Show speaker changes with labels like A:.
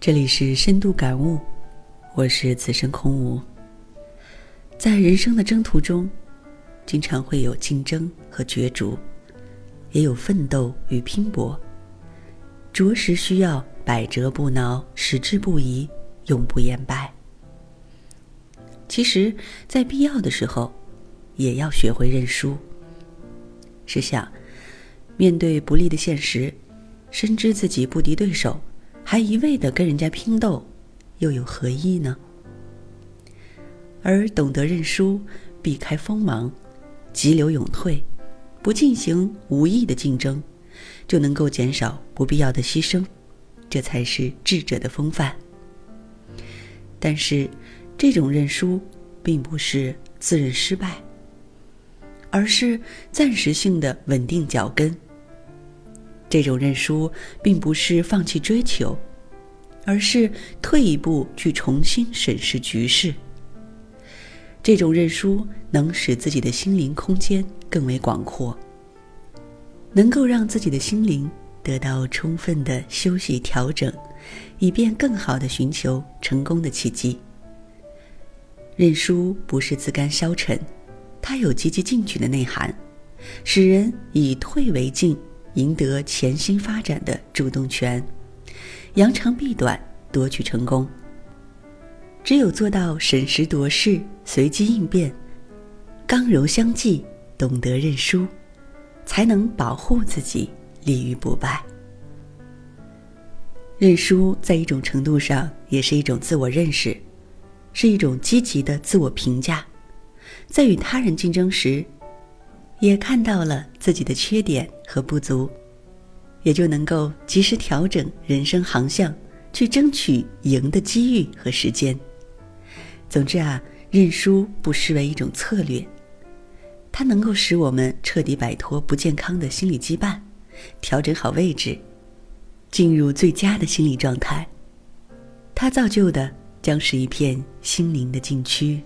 A: 这里是深度感悟，我是此生空无。在人生的征途中，经常会有竞争和角逐，也有奋斗与拼搏，着实需要百折不挠、矢志不移、永不言败。其实，在必要的时候，也要学会认输。试想，面对不利的现实，深知自己不敌对手，还一味的跟人家拼斗，又有何意呢？而懂得认输，避开锋芒，急流勇退，不进行无意的竞争，就能够减少不必要的牺牲，这才是智者的风范。但是，这种认输，并不是自认失败，而是暂时性的稳定脚跟。这种认输，并不是放弃追求，而是退一步去重新审视局势。这种认输能使自己的心灵空间更为广阔，能够让自己的心灵得到充分的休息调整，以便更好的寻求成功的契机。认输不是自甘消沉，它有积极进取的内涵，使人以退为进。赢得潜心发展的主动权，扬长避短，夺取成功。只有做到审时度势、随机应变、刚柔相济，懂得认输，才能保护自己，立于不败。认输在一种程度上也是一种自我认识，是一种积极的自我评价，在与他人竞争时。也看到了自己的缺点和不足，也就能够及时调整人生航向，去争取赢的机遇和时间。总之啊，认输不失为一种策略，它能够使我们彻底摆脱不健康的心理羁绊，调整好位置，进入最佳的心理状态。它造就的将是一片心灵的禁区。